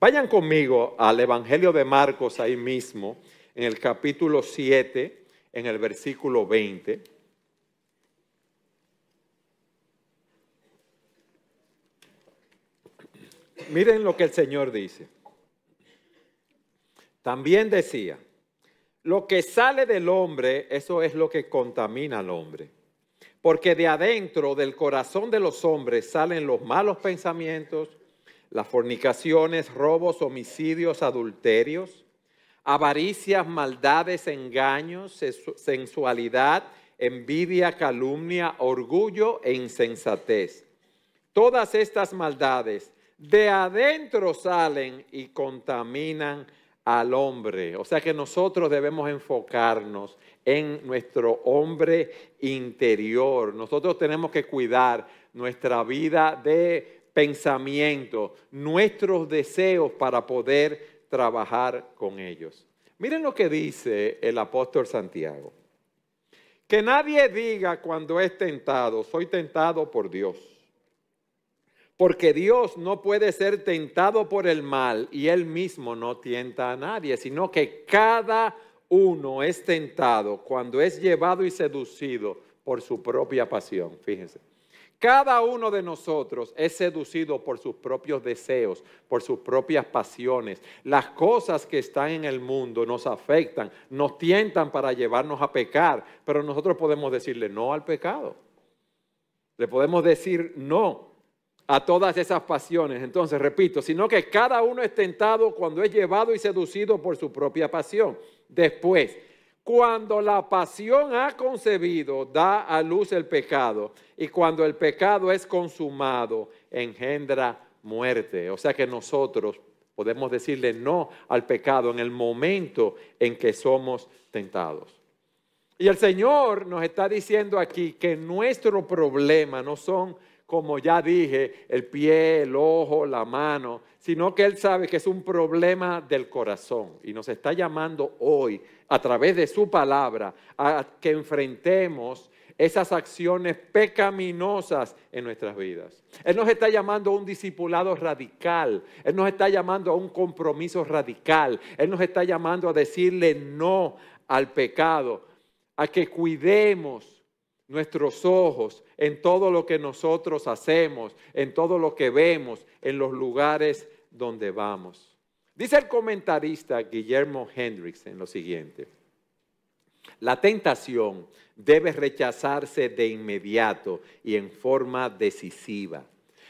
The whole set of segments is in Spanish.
Vayan conmigo al Evangelio de Marcos ahí mismo, en el capítulo 7, en el versículo 20. Miren lo que el Señor dice. También decía, lo que sale del hombre, eso es lo que contamina al hombre. Porque de adentro del corazón de los hombres salen los malos pensamientos, las fornicaciones, robos, homicidios, adulterios, avaricias, maldades, engaños, sensualidad, envidia, calumnia, orgullo e insensatez. Todas estas maldades de adentro salen y contaminan al hombre. O sea que nosotros debemos enfocarnos en nuestro hombre interior. Nosotros tenemos que cuidar nuestra vida de pensamiento, nuestros deseos para poder trabajar con ellos. Miren lo que dice el apóstol Santiago. Que nadie diga cuando es tentado, soy tentado por Dios. Porque Dios no puede ser tentado por el mal y Él mismo no tienta a nadie, sino que cada uno es tentado cuando es llevado y seducido por su propia pasión. Fíjense. Cada uno de nosotros es seducido por sus propios deseos, por sus propias pasiones. Las cosas que están en el mundo nos afectan, nos tientan para llevarnos a pecar, pero nosotros podemos decirle no al pecado. Le podemos decir no a todas esas pasiones. Entonces, repito, sino que cada uno es tentado cuando es llevado y seducido por su propia pasión. Después, cuando la pasión ha concebido, da a luz el pecado. Y cuando el pecado es consumado, engendra muerte. O sea que nosotros podemos decirle no al pecado en el momento en que somos tentados. Y el Señor nos está diciendo aquí que nuestro problema no son como ya dije, el pie, el ojo, la mano, sino que Él sabe que es un problema del corazón y nos está llamando hoy a través de su palabra a que enfrentemos esas acciones pecaminosas en nuestras vidas. Él nos está llamando a un discipulado radical, Él nos está llamando a un compromiso radical, Él nos está llamando a decirle no al pecado, a que cuidemos nuestros ojos en todo lo que nosotros hacemos, en todo lo que vemos, en los lugares donde vamos. Dice el comentarista Guillermo Hendricks en lo siguiente. La tentación debe rechazarse de inmediato y en forma decisiva.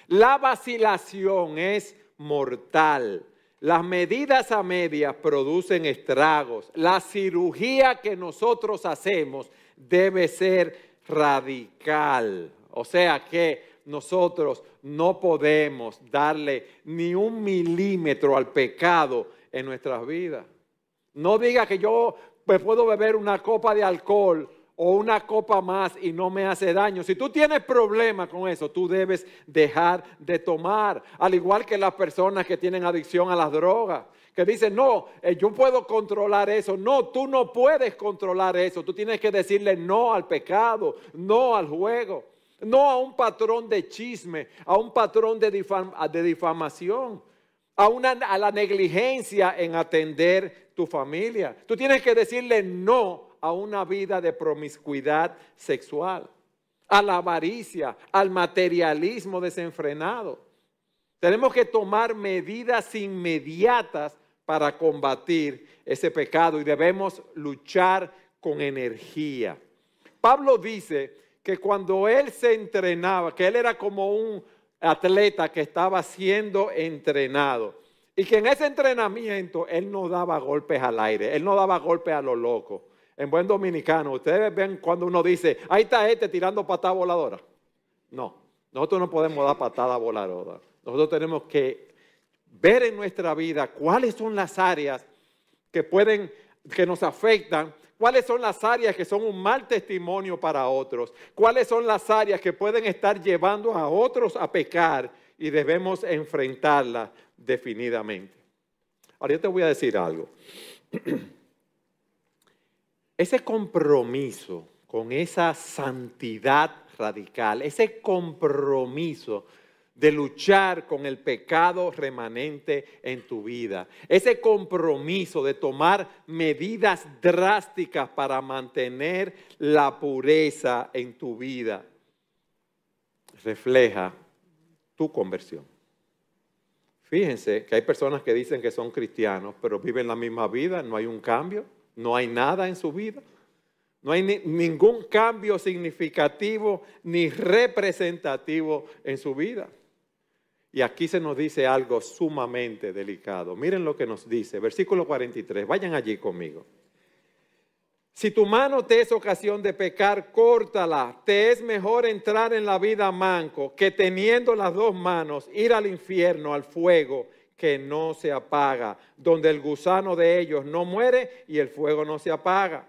La vacilación es mortal. Las medidas a medias producen estragos. La cirugía que nosotros hacemos debe ser radical. O sea que nosotros no podemos darle ni un milímetro al pecado en nuestras vidas. No diga que yo me puedo beber una copa de alcohol o una copa más y no me hace daño. Si tú tienes problemas con eso, tú debes dejar de tomar, al igual que las personas que tienen adicción a las drogas que dicen, no, eh, yo puedo controlar eso. No, tú no puedes controlar eso. Tú tienes que decirle no al pecado, no al juego, no a un patrón de chisme, a un patrón de, difamación, a, una, a la negligencia en atender tu familia. Tú tienes que decirle no a una vida de promiscuidad sexual, a la avaricia, al materialismo desenfrenado. Tenemos que tomar medidas inmediatas para combatir ese pecado y debemos luchar con energía. Pablo dice que cuando él se entrenaba, que él era como un atleta que estaba siendo entrenado y que en ese entrenamiento él no daba golpes al aire, él no daba golpes a lo loco. En buen dominicano, ustedes ven cuando uno dice, ahí está este tirando patada voladora. No, nosotros no podemos dar patada voladora. Nosotros tenemos que ver en nuestra vida cuáles son las áreas que pueden, que nos afectan, cuáles son las áreas que son un mal testimonio para otros, cuáles son las áreas que pueden estar llevando a otros a pecar y debemos enfrentarlas definidamente. Ahora yo te voy a decir algo. Ese compromiso con esa santidad radical, ese compromiso de luchar con el pecado remanente en tu vida. Ese compromiso de tomar medidas drásticas para mantener la pureza en tu vida refleja tu conversión. Fíjense que hay personas que dicen que son cristianos, pero viven la misma vida, no hay un cambio, no hay nada en su vida. No hay ningún cambio significativo ni representativo en su vida. Y aquí se nos dice algo sumamente delicado. Miren lo que nos dice, versículo 43, vayan allí conmigo. Si tu mano te es ocasión de pecar, córtala. Te es mejor entrar en la vida manco que teniendo las dos manos ir al infierno, al fuego que no se apaga, donde el gusano de ellos no muere y el fuego no se apaga.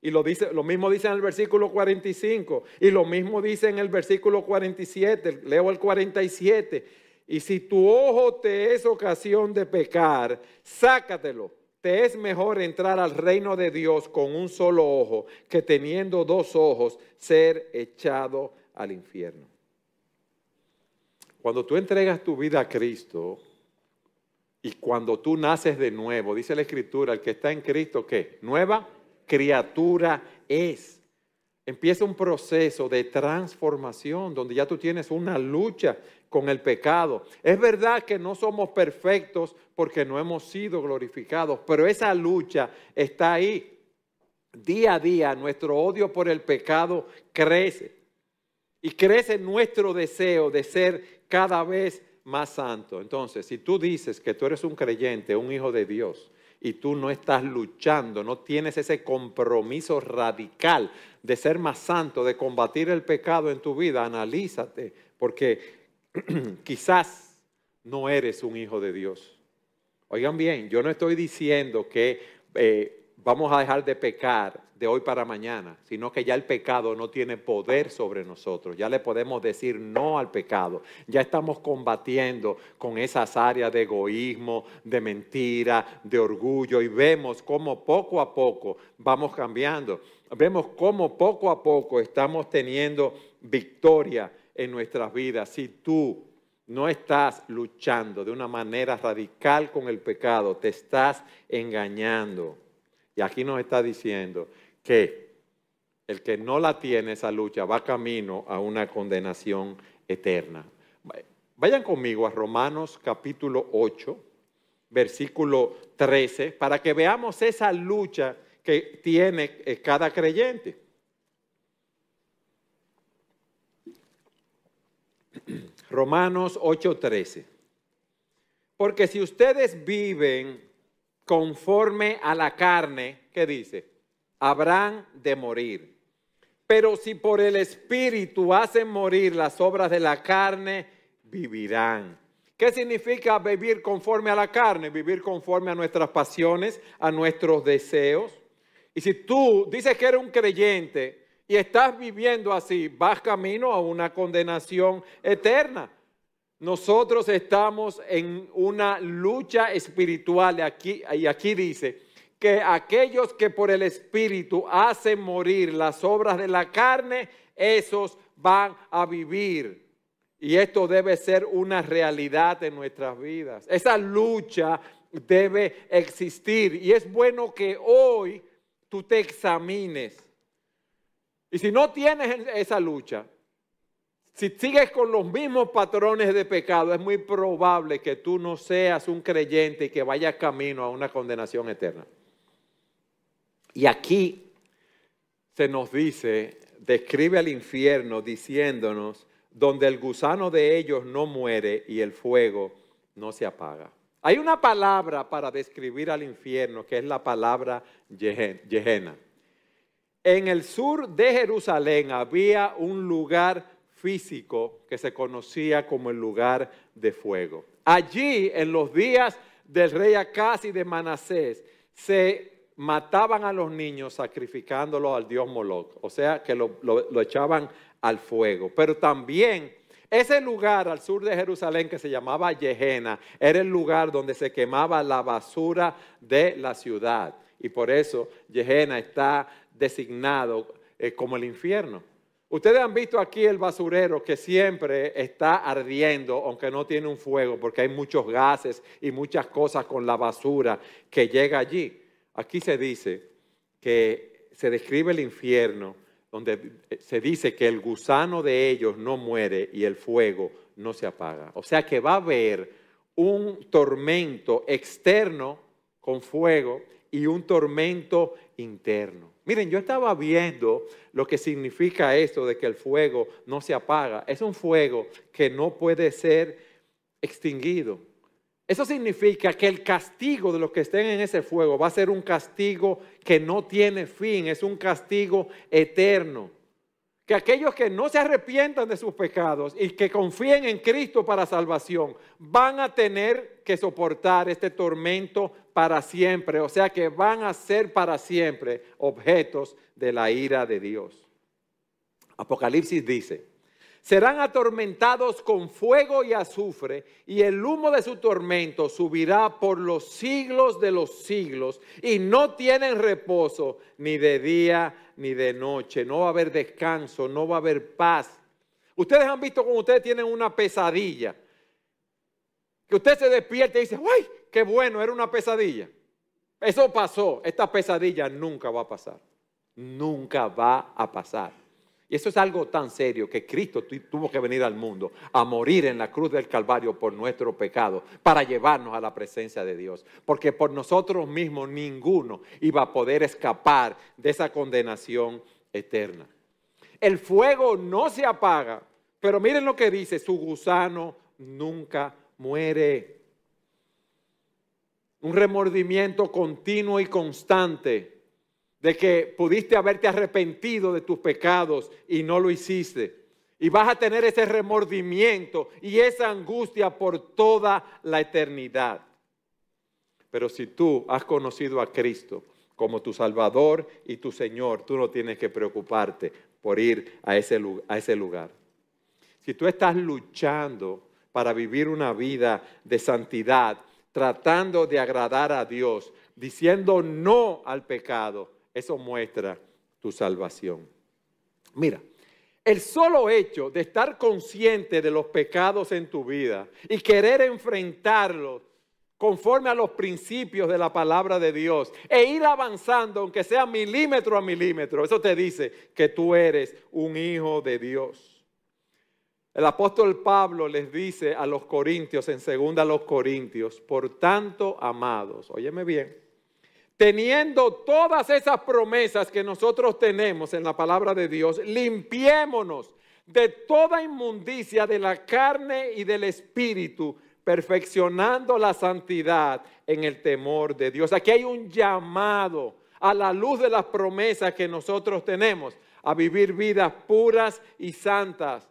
Y lo, dice, lo mismo dice en el versículo 45 y lo mismo dice en el versículo 47, leo el 47. Y si tu ojo te es ocasión de pecar, sácatelo. Te es mejor entrar al reino de Dios con un solo ojo que teniendo dos ojos ser echado al infierno. Cuando tú entregas tu vida a Cristo y cuando tú naces de nuevo, dice la Escritura, el que está en Cristo, ¿qué? Nueva criatura es empieza un proceso de transformación donde ya tú tienes una lucha con el pecado. Es verdad que no somos perfectos porque no hemos sido glorificados, pero esa lucha está ahí. Día a día nuestro odio por el pecado crece y crece nuestro deseo de ser cada vez más santo. Entonces, si tú dices que tú eres un creyente, un hijo de Dios, y tú no estás luchando, no tienes ese compromiso radical de ser más santo, de combatir el pecado en tu vida, analízate, porque quizás no eres un hijo de Dios. Oigan bien, yo no estoy diciendo que eh, vamos a dejar de pecar de hoy para mañana, sino que ya el pecado no tiene poder sobre nosotros. Ya le podemos decir no al pecado. Ya estamos combatiendo con esas áreas de egoísmo, de mentira, de orgullo y vemos cómo poco a poco vamos cambiando. Vemos cómo poco a poco estamos teniendo victoria en nuestras vidas. Si tú no estás luchando de una manera radical con el pecado, te estás engañando. Y aquí nos está diciendo que el que no la tiene esa lucha va camino a una condenación eterna. Vayan conmigo a Romanos capítulo 8, versículo 13, para que veamos esa lucha que tiene eh, cada creyente. Romanos 8:13. Porque si ustedes viven conforme a la carne, ¿qué dice? habrán de morir. Pero si por el Espíritu hacen morir las obras de la carne, vivirán. ¿Qué significa vivir conforme a la carne? Vivir conforme a nuestras pasiones, a nuestros deseos. Y si tú dices que eres un creyente y estás viviendo así, vas camino a una condenación eterna. Nosotros estamos en una lucha espiritual y aquí dice, que aquellos que por el Espíritu hacen morir las obras de la carne, esos van a vivir. Y esto debe ser una realidad en nuestras vidas. Esa lucha debe existir. Y es bueno que hoy tú te examines. Y si no tienes esa lucha, si sigues con los mismos patrones de pecado, es muy probable que tú no seas un creyente y que vayas camino a una condenación eterna. Y aquí se nos dice, describe al infierno diciéndonos, donde el gusano de ellos no muere y el fuego no se apaga. Hay una palabra para describir al infierno que es la palabra Gehenna. En el sur de Jerusalén había un lugar físico que se conocía como el lugar de fuego. Allí, en los días del rey Acaz y de Manasés, se mataban a los niños sacrificándolos al dios Moloch, o sea que lo, echaban al fuego. Pero también ese lugar al sur de Jerusalén que se llamaba Yehena era el lugar donde se quemaba la basura de la ciudad. Y por eso Yehena está designado eh, como el infierno. Ustedes han visto aquí el basurero que siempre está ardiendo, aunque no tiene un fuego, porque hay muchos gases y muchas cosas con la basura que llega allí. Aquí se dice que se describe el infierno, donde se dice que el gusano de ellos no muere y el fuego no se apaga. O sea que va a haber un tormento externo con fuego y un tormento interno. Miren, yo estaba viendo lo que significa esto de que el fuego no se apaga. Es un fuego que no puede ser extinguido. Eso significa que el castigo de los que estén en ese fuego va a ser un castigo que no tiene fin, es un castigo eterno que aquellos que no se arrepientan de sus pecados y que confíen en Cristo para salvación van a tener que soportar este tormento para siempre, o sea que van a ser para siempre objetos de la ira de Dios. Apocalipsis dice, serán atormentados con fuego y azufre, y el humo de su tormento subirá por los siglos de los siglos, y no tienen reposo ni de día ni de noche, no va a haber descanso, no va a haber paz. Ustedes han visto como ustedes tienen una pesadilla, que usted se despierta y dice, ¡ay, qué bueno, era una pesadilla! Eso pasó, esta pesadilla nunca va a pasar, nunca va a pasar. Y eso es algo tan serio que Cristo tuvo que venir al mundo a morir en la cruz del Calvario por nuestro pecado, para llevarnos a la presencia de Dios. Porque por nosotros mismos ninguno iba a poder escapar de esa condenación eterna. El fuego no se apaga, pero miren lo que dice, su gusano nunca muere. Un remordimiento continuo y constante de que pudiste haberte arrepentido de tus pecados y no lo hiciste. Y vas a tener ese remordimiento y esa angustia por toda la eternidad. Pero si tú has conocido a Cristo como tu Salvador y tu Señor, tú no tienes que preocuparte por ir a ese, a ese lugar. Si tú estás luchando para vivir una vida de santidad, tratando de agradar a Dios, diciendo no al pecado, eso muestra tu salvación. Mira, el solo hecho de estar consciente de los pecados en tu vida y querer enfrentarlos conforme a los principios de la palabra de Dios e ir avanzando, aunque sea milímetro a milímetro, eso te dice que tú eres un hijo de Dios. El apóstol Pablo les dice a los corintios, en segunda a los corintios, por tanto, amados, óyeme bien, teniendo todas esas promesas que nosotros tenemos en la palabra de Dios, limpiémonos de toda inmundicia de la carne y del espíritu, perfeccionando la santidad en el temor de Dios. Aquí hay un llamado a la luz de las promesas que nosotros tenemos, a vivir vidas puras y santas,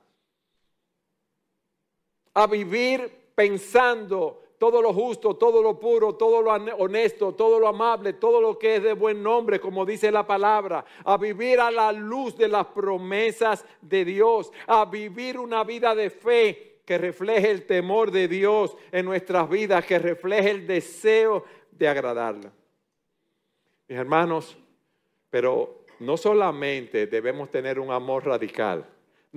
a vivir pensando todo lo justo, todo lo puro, todo lo honesto, todo lo amable, todo lo que es de buen nombre, como dice la palabra, a vivir a la luz de las promesas de Dios, a vivir una vida de fe que refleje el temor de Dios en nuestras vidas, que refleje el deseo de agradarla. Mis hermanos, pero no solamente debemos tener un amor radical,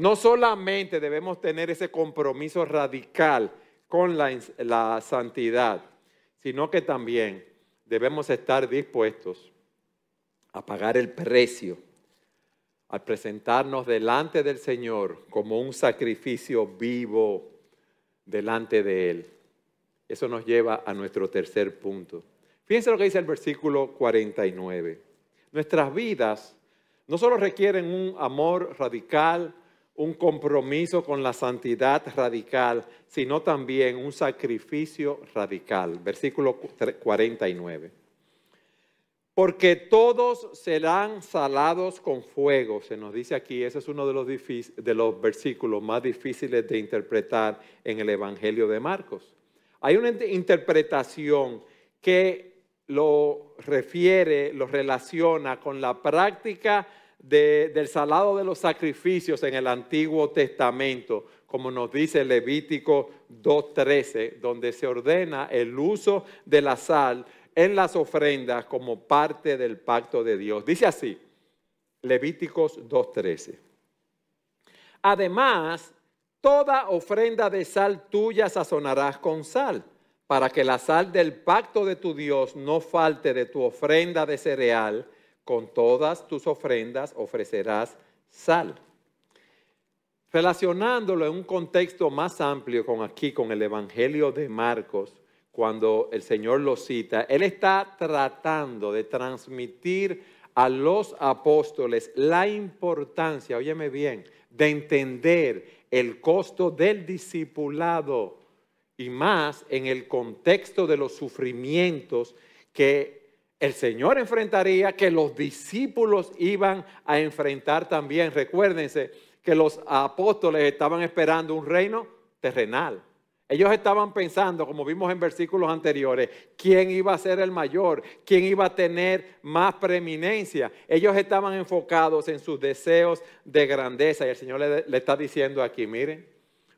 no solamente debemos tener ese compromiso radical, con la, santidad, sino que también debemos estar dispuestos a pagar el precio al presentarnos delante del Señor como un sacrificio vivo delante de Él. Eso nos lleva a nuestro tercer punto. Fíjense lo que dice el versículo 49. Nuestras vidas no solo requieren un amor radical, un compromiso con la santidad radical, sino también un sacrificio radical. Versículo 49. Porque todos serán salados con fuego, se nos dice aquí, ese es uno de los, de los versículos más difíciles de interpretar en el Evangelio de Marcos. Hay una interpretación que lo refiere, lo relaciona con la práctica del salado de los sacrificios en el Antiguo Testamento, como nos dice Levítico 2.13, donde se ordena el uso de la sal en las ofrendas como parte del pacto de Dios. Dice así, Levíticos 2.13. Además, toda ofrenda de sal tuya sazonarás con sal, para que la sal del pacto de tu Dios no falte de tu ofrenda de cereal, con todas tus ofrendas ofrecerás sal. Relacionándolo en un contexto más amplio con aquí, con el Evangelio de Marcos, cuando el Señor lo cita, Él está tratando de transmitir a los apóstoles la importancia, óyeme bien, de entender el costo del discipulado y más en el contexto de los sufrimientos que el Señor enfrentaría, que los discípulos iban a enfrentar también. Recuérdense que los apóstoles estaban esperando un reino terrenal. Ellos estaban pensando, como vimos en versículos anteriores, quién iba a ser el mayor, quién iba a tener más preeminencia. Ellos estaban enfocados en sus deseos de grandeza. Y el Señor le, está diciendo aquí, miren,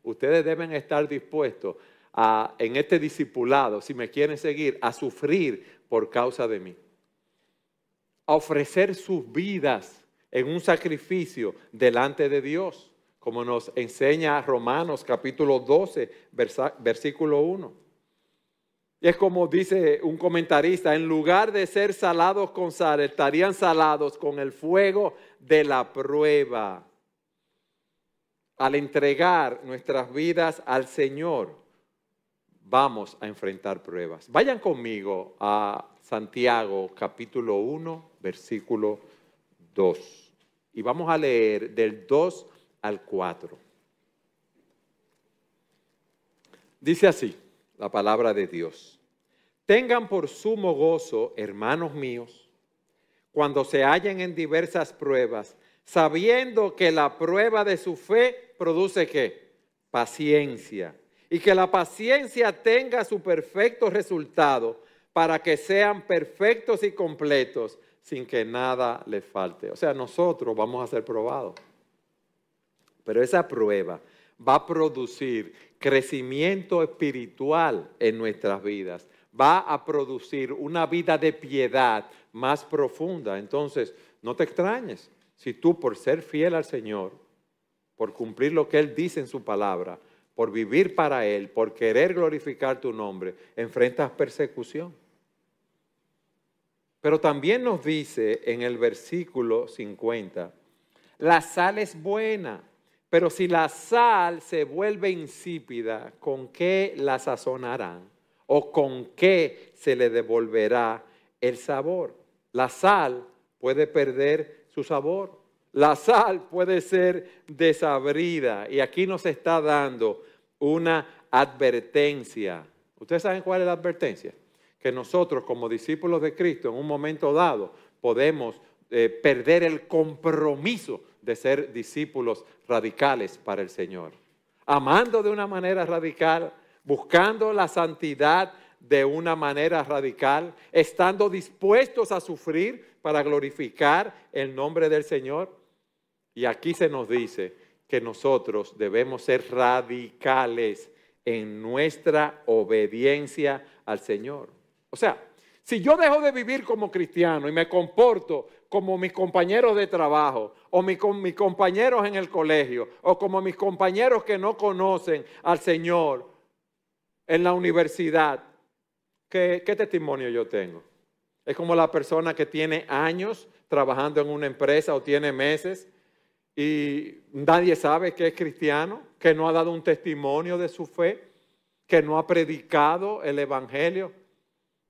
ustedes deben estar dispuestos a, en este discipulado, si me quieren seguir, a sufrir por causa de mí. A ofrecer sus vidas en un sacrificio delante de Dios como nos enseña Romanos capítulo 12, versículo 1. Y es como dice un comentarista, en lugar de ser salados con sal, estarían salados con el fuego de la prueba. Al entregar nuestras vidas al Señor, vamos a enfrentar pruebas. Vayan conmigo a Santiago capítulo 1, versículo 2. Y vamos a leer del 2 al 4. Dice así la palabra de Dios. Tengan por sumo gozo, hermanos míos, cuando se hallen en diversas pruebas, sabiendo que la prueba de su fe produce qué? Paciencia. Y que la paciencia tenga su perfecto resultado para que sean perfectos y completos sin que nada les falte. O sea, nosotros vamos a ser probados. Pero esa prueba va a producir crecimiento espiritual en nuestras vidas, va a producir una vida de piedad más profunda. Entonces, no te extrañes si tú por ser fiel al Señor, por cumplir lo que Él dice en su palabra, por vivir para Él, por querer glorificar tu nombre, enfrentas persecución. Pero también nos dice en el versículo 50, la sal es buena pero si la sal se vuelve insípida, ¿con qué la sazonarán? ¿O con qué se le devolverá el sabor? La sal puede perder su sabor. La sal puede ser desabrida. Y aquí nos está dando una advertencia. ¿Ustedes saben cuál es la advertencia? Que nosotros como discípulos de Cristo en un momento dado podemos eh, perder el compromiso de ser discípulos radicales para el Señor. Amando de una manera radical, buscando la santidad de una manera radical, estando dispuestos a sufrir para glorificar el nombre del Señor. Y aquí se nos dice que nosotros debemos ser radicales en nuestra obediencia al Señor. O sea, si yo dejo de vivir como cristiano y me comporto como mis compañeros de trabajo o mis, mis compañeros en el colegio o como mis compañeros que no conocen al Señor en la universidad, ¿qué, qué testimonio yo tengo? Es como la persona que tiene años trabajando en una empresa o tiene meses y nadie sabe que es cristiano, que no ha dado un testimonio de su fe, que no ha predicado el Evangelio.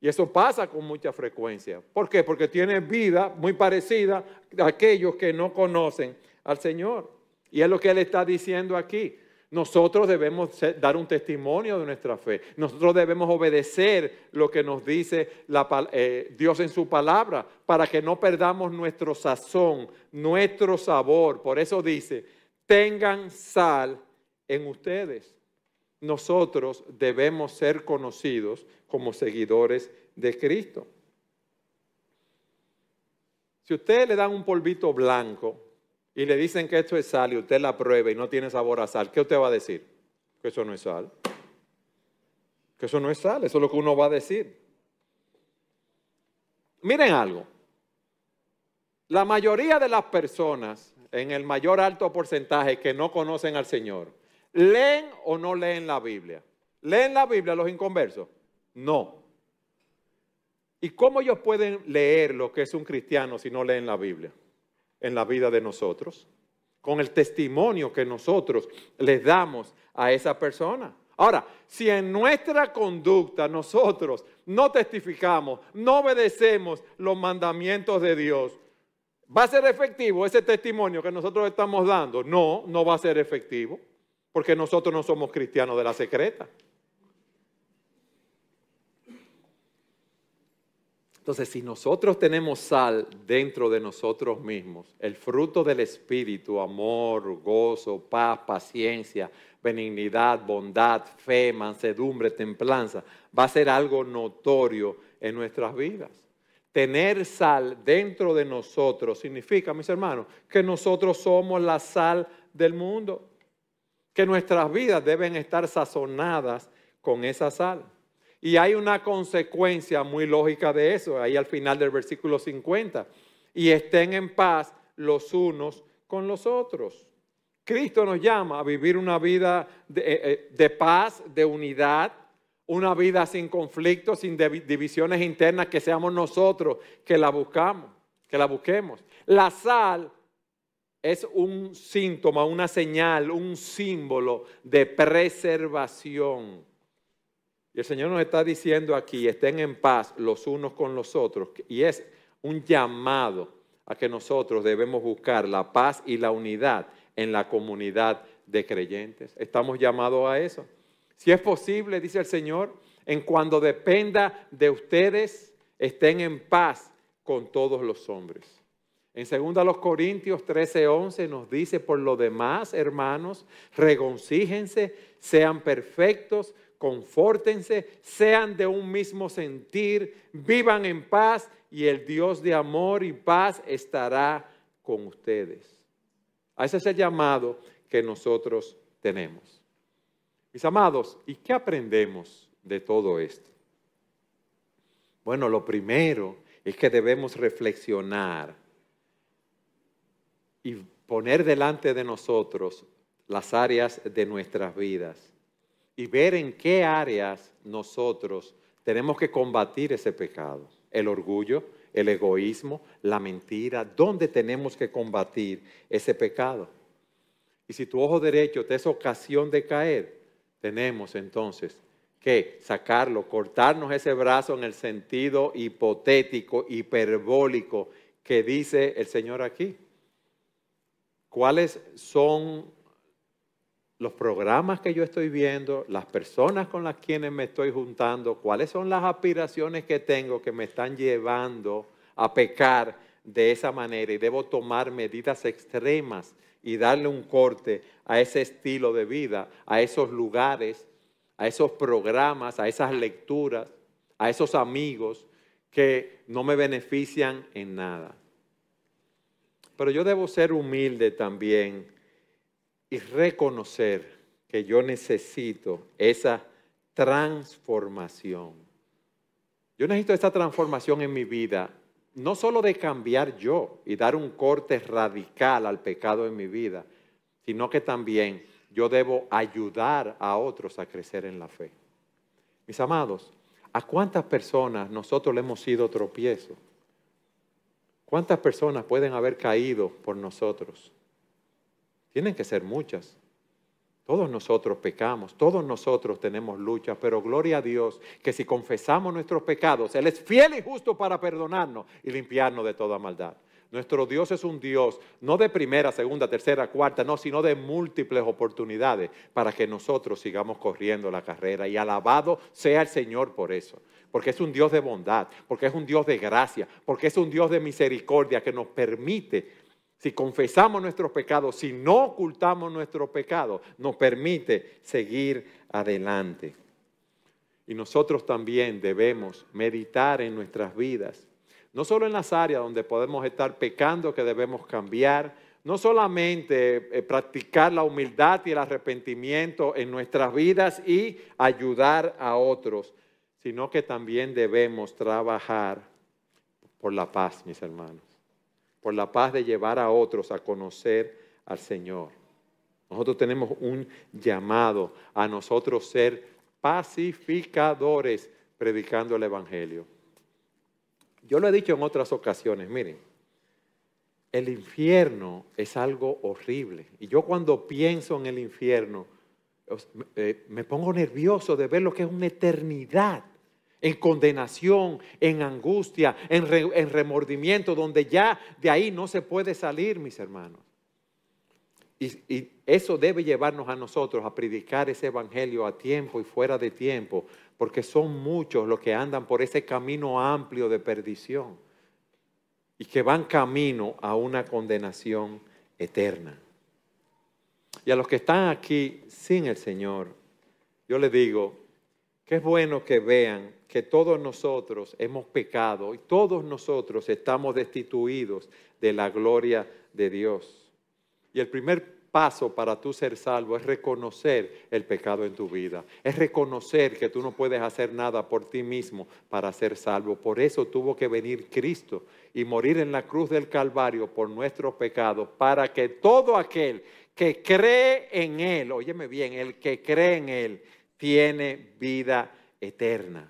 Y eso pasa con mucha frecuencia. ¿Por qué? Porque tiene vida muy parecida a aquellos que no conocen al Señor. Y es lo que Él está diciendo aquí. Nosotros debemos dar un testimonio de nuestra fe. Nosotros debemos obedecer lo que nos dice eh, Dios en su palabra para que no perdamos nuestro sazón, nuestro sabor. Por eso dice, tengan sal en ustedes nosotros debemos ser conocidos como seguidores de Cristo. Si usted le dan un polvito blanco y le dicen que esto es sal y usted la prueba y no tiene sabor a sal, ¿qué usted va a decir? Que eso no es sal. Que eso no es sal, eso es lo que uno va a decir. Miren algo. La mayoría de las personas en el mayor alto porcentaje que no conocen al Señor, ¿leen o no leen la Biblia? ¿Leen la Biblia los inconversos? No. ¿Y cómo ellos pueden leer lo que es un cristiano si no leen la Biblia en la vida de nosotros? Con el testimonio que nosotros les damos a esa persona. Ahora, si en nuestra conducta nosotros no testificamos, no obedecemos los mandamientos de Dios, ¿va a ser efectivo ese testimonio que nosotros estamos dando? No, no va a ser efectivo, porque nosotros no somos cristianos de la secreta. Entonces, si nosotros tenemos sal dentro de nosotros mismos, el fruto del Espíritu, amor, gozo, paz, paciencia, benignidad, bondad, fe, mansedumbre, templanza, va a ser algo notorio en nuestras vidas. Tener sal dentro de nosotros significa, mis hermanos, que nosotros somos la sal del mundo, que nuestras vidas deben estar sazonadas con esa sal. Y hay una consecuencia muy lógica de eso, ahí al final del versículo 50. Y estén en paz los unos con los otros. Cristo nos llama a vivir una vida de, eh, eh, paz, de unidad, una vida sin conflictos, sin divisiones internas, que seamos nosotros que la buscamos, que la busquemos. La sal es un síntoma, una señal, un símbolo de preservación y el Señor nos está diciendo aquí, estén en paz los unos con los otros. Y es un llamado a que nosotros debemos buscar la paz y la unidad en la comunidad de creyentes. Estamos llamados a eso. Si es posible, dice el Señor, en cuando dependa de ustedes, estén en paz con todos los hombres. En 2 Corintios 13, 11 nos dice, por lo demás, hermanos, regocíjense, sean perfectos, confórtense, sean de un mismo sentir, vivan en paz y el Dios de amor y paz estará con ustedes. A ese es el llamado que nosotros tenemos. Mis amados, ¿y qué aprendemos de todo esto? Bueno, lo primero es que debemos reflexionar y poner delante de nosotros las áreas de nuestras vidas y ver en qué áreas nosotros tenemos que combatir ese pecado. El orgullo, el egoísmo, la mentira, ¿dónde tenemos que combatir ese pecado? Y si tu ojo derecho te es ocasión de caer, tenemos entonces que sacarlo, cortarnos ese brazo en el sentido hipotético, hiperbólico que dice el Señor aquí. ¿Cuáles son los programas que yo estoy viendo, las personas con las quienes me estoy juntando, cuáles son las aspiraciones que tengo que me están llevando a pecar de esa manera y debo tomar medidas extremas y darle un corte a ese estilo de vida, a esos lugares, a esos programas, a esas lecturas, a esos amigos que no me benefician en nada. Pero yo debo ser humilde también y reconocer que yo necesito esa transformación. Yo necesito esa transformación en mi vida, no solo de cambiar yo y dar un corte radical al pecado en mi vida, sino que también yo debo ayudar a otros a crecer en la fe. Mis amados, ¿a cuántas personas nosotros le hemos sido tropiezo? ¿Cuántas personas pueden haber caído por nosotros? Tienen que ser muchas. Todos nosotros pecamos, todos nosotros tenemos lucha, pero gloria a Dios que si confesamos nuestros pecados, Él es fiel y justo para perdonarnos y limpiarnos de toda maldad. Nuestro Dios es un Dios no de primera, segunda, tercera, cuarta, no, sino de múltiples oportunidades para que nosotros sigamos corriendo la carrera. Y alabado sea el Señor por eso, porque es un Dios de bondad, porque es un Dios de gracia, porque es un Dios de misericordia que nos permite si confesamos nuestros pecados, si no ocultamos nuestros pecados, nos permite seguir adelante. Y nosotros también debemos meditar en nuestras vidas, no solo en las áreas donde podemos estar pecando que debemos cambiar, no solamente eh, practicar la humildad y el arrepentimiento en nuestras vidas y ayudar a otros, sino que también debemos trabajar por la paz, mis hermanos por la paz de llevar a otros a conocer al Señor. Nosotros tenemos un llamado a nosotros ser pacificadores predicando el Evangelio. Yo lo he dicho en otras ocasiones, miren, el infierno es algo horrible. Y yo cuando pienso en el infierno, eh, me pongo nervioso de ver lo que es una eternidad en condenación, en angustia, en, remordimiento, donde ya de ahí no se puede salir, mis hermanos. y, eso debe llevarnos a nosotros a predicar ese evangelio a tiempo y fuera de tiempo, porque son muchos los que andan por ese camino amplio de perdición y que van camino a una condenación eterna. Y a los que están aquí sin el Señor, yo les digo es bueno que vean que todos nosotros hemos pecado y todos nosotros estamos destituidos de la gloria de Dios. Y el primer paso para tú ser salvo es reconocer el pecado en tu vida. Es reconocer que tú no puedes hacer nada por ti mismo para ser salvo. Por eso tuvo que venir Cristo y morir en la cruz del Calvario por nuestros pecados, para que todo aquel que cree en Él, óyeme bien, el que cree en Él, tiene vida eterna.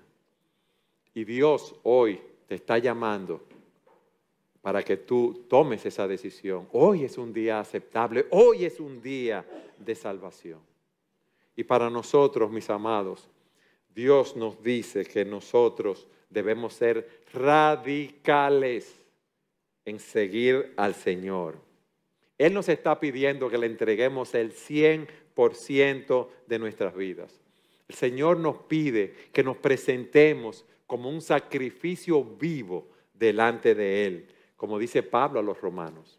Y Dios hoy te está llamando para que tú tomes esa decisión. Hoy es un día aceptable, hoy es un día de salvación. Y para nosotros, mis amados, Dios nos dice que nosotros debemos ser radicales en seguir al Señor. Él nos está pidiendo que le entreguemos el 100% de nuestras vidas. El Señor nos pide que nos presentemos como un sacrificio vivo delante de Él como dice Pablo a los romanos.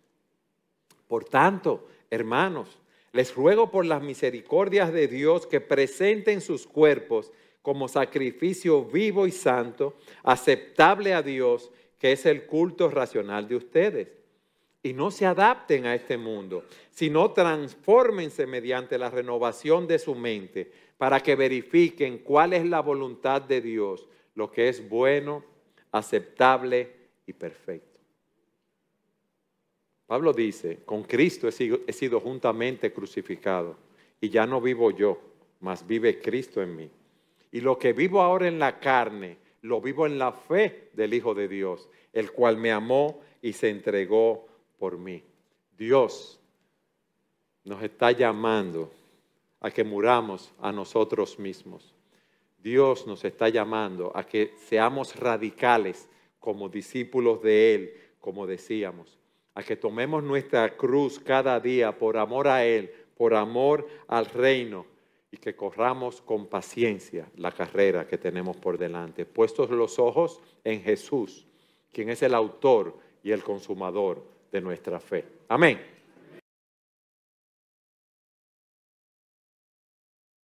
Por tanto, hermanos, les ruego por las misericordias de Dios que presenten sus cuerpos como sacrificio vivo y santo, aceptable a Dios, que es el culto racional de ustedes. Y no se adapten a este mundo, sino transfórmense mediante la renovación de su mente para que verifiquen cuál es la voluntad de Dios, lo que es bueno, aceptable y perfecto. Pablo dice, con Cristo he sido, juntamente crucificado y ya no vivo yo, mas vive Cristo en mí. Y lo que vivo ahora en la carne, lo vivo en la fe del Hijo de Dios, el cual me amó y se entregó por mí. Dios nos está llamando a que muramos a nosotros mismos. Dios nos está llamando a que seamos radicales como discípulos de Él, como decíamos a que tomemos nuestra cruz cada día por amor a Él, por amor al reino y que corramos con paciencia la carrera que tenemos por delante, puestos los ojos en Jesús, quien es el autor y el consumador de nuestra fe. Amén.